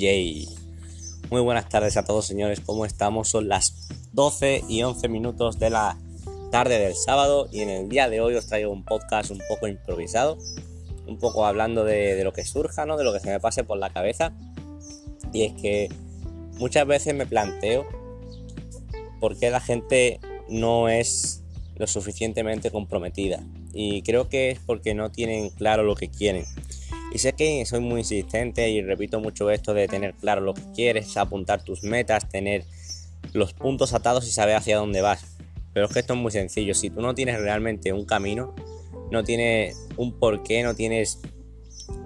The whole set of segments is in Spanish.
Yay. Muy buenas tardes a todos señores, ¿cómo estamos? Son las 12 y 11 minutos de la tarde del sábado y en el día de hoy os traigo un podcast un poco improvisado, un poco hablando de, lo que surja, ¿no? de lo que se me pase por la cabeza. Y es que muchas veces me planteo por qué la gente no es lo suficientemente comprometida. Y creo que es porque no tienen claro lo que quieren. Y sé que soy muy insistente y repito mucho esto de tener claro lo que quieres, apuntar tus metas, tener los puntos atados y saber hacia dónde vas. Pero es que esto es muy sencillo. Si tú no tienes realmente un camino, no tienes un porqué, no tienes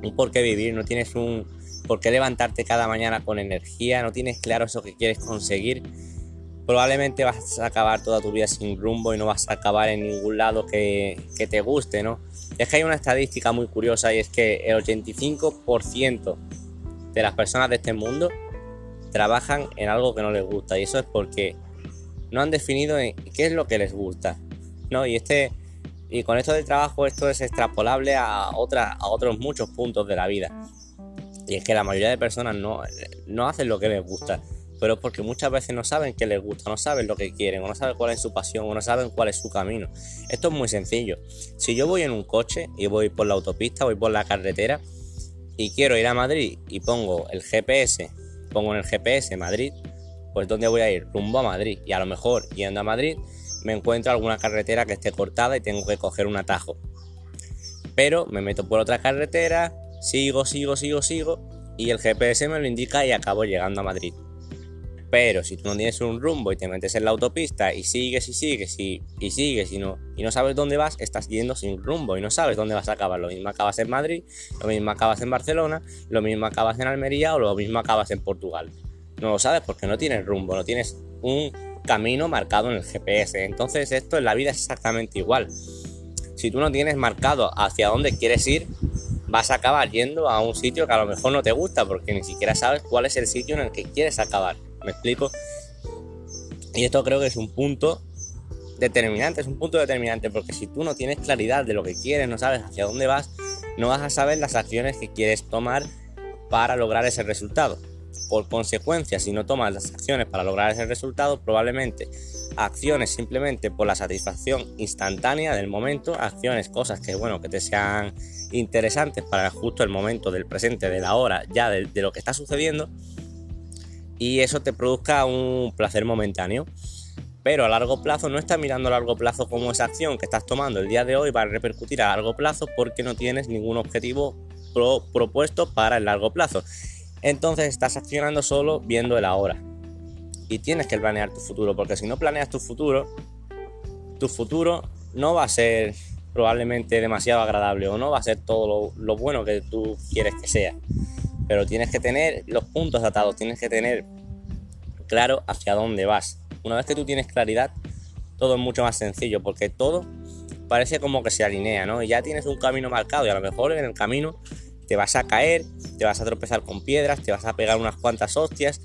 un por qué vivir, no tienes un por qué levantarte cada mañana con energía, no tienes claro eso que quieres conseguir, probablemente vas a acabar toda tu vida sin rumbo y no vas a acabar en ningún lado que, que te guste, ¿no? Es que hay una estadística muy curiosa y es que el 85% de las personas de este mundo trabajan en algo que no les gusta y eso es porque no han definido qué es lo que les gusta, ¿no? Y este y con esto del trabajo esto es extrapolable a a otros muchos puntos de la vida. Y es que la mayoría de personas no, no hacen lo que les gusta pero porque muchas veces no saben qué les gusta, no saben lo que quieren, o no saben cuál es su pasión, o no saben cuál es su camino. Esto es muy sencillo. Si yo voy en un coche y voy por la autopista, voy por la carretera y quiero ir a Madrid y pongo el GPS, pongo en el GPS Madrid, pues ¿dónde voy a ir? Rumbo a Madrid. Y a lo mejor yendo a Madrid me encuentro alguna carretera que esté cortada y tengo que coger un atajo. Pero me meto por otra carretera, sigo, sigo, sigo, sigo y el GPS me lo indica y acabo llegando a Madrid. Pero si tú no tienes un rumbo y te metes en la autopista y sigues y sigues y, sigues y no, y no sabes dónde vas, estás yendo sin rumbo y no sabes dónde vas a acabar. Lo mismo acabas en Madrid, lo mismo acabas en Barcelona, lo mismo acabas en Almería o lo mismo acabas en Portugal. No lo sabes porque no tienes rumbo, no tienes un camino marcado en el GPS. Entonces esto en la vida es exactamente igual. Si tú no tienes marcado hacia dónde quieres ir, vas a acabar yendo a un sitio que a lo mejor no te gusta porque ni siquiera sabes cuál es el sitio en el que quieres acabar. ¿Me explico? Y esto creo que es un punto determinante, es un punto determinante, porque si tú no tienes claridad de lo que quieres, no sabes hacia dónde vas, no vas a saber las acciones que quieres tomar para lograr ese resultado. Por consecuencia, si no tomas las acciones para lograr ese resultado, probablemente acciones simplemente por la satisfacción instantánea del momento, acciones, cosas que bueno, que te sean interesantes para justo el momento del presente, de la hora, ya de, de lo que está sucediendo, y eso te produzca un placer momentáneo. Pero a largo plazo no estás mirando a largo plazo como esa acción que estás tomando el día de hoy va a repercutir a largo plazo porque no tienes ningún objetivo propuesto para el largo plazo. Entonces estás accionando solo viendo el ahora. Y tienes que planear tu futuro, porque si no planeas tu futuro, tu futuro no va a ser probablemente demasiado agradable o no va a ser todo lo, lo bueno que tú quieres que sea pero tienes que tener los puntos atados, tienes que tener claro hacia dónde vas. Una vez que tú tienes claridad, todo es mucho más sencillo porque todo parece como que se alinea, ¿no? Y ya tienes un camino marcado y a lo mejor en el camino te vas a caer, te vas a tropezar con piedras, te vas a pegar unas cuantas hostias,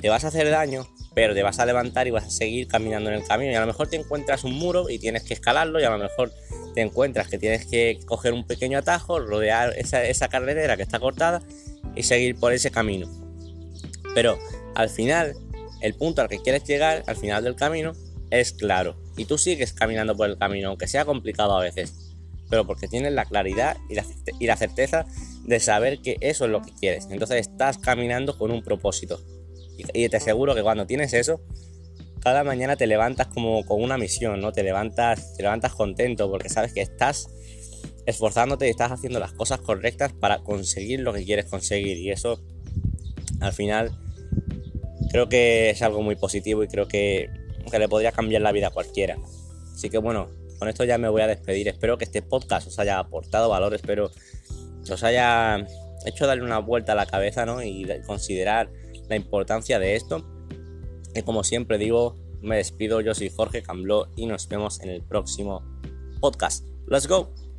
te vas a hacer daño, pero te vas a levantar y vas a seguir caminando en el camino y a lo mejor te encuentras un muro y tienes que escalarlo y a lo mejor te encuentras que tienes que coger un pequeño atajo, rodear esa, esa carretera que está cortada y seguir por ese camino. Pero al final, el punto al que quieres llegar, al final del camino, es claro. Y tú sigues caminando por el camino, aunque sea complicado a veces. Pero porque tienes la claridad y la, y certeza de saber que eso es lo que quieres. Entonces estás caminando con un propósito. Y, te aseguro que cuando tienes eso, cada mañana te levantas como con una misión, ¿no? Te levantas, te levantas contento porque sabes que estás esforzándote y estás haciendo las cosas correctas para conseguir lo que quieres conseguir. Y eso, al final, creo que es algo muy positivo y creo que, que le podría cambiar la vida a cualquiera. Así que bueno, con esto ya me voy a despedir. Espero que este podcast os haya aportado valor, espero que os haya hecho darle una vuelta a la cabeza ¿no? y considerar la importancia de esto. Y como siempre digo, me despido, yo soy Jorge Cambló y nos vemos en el próximo podcast. Let's go!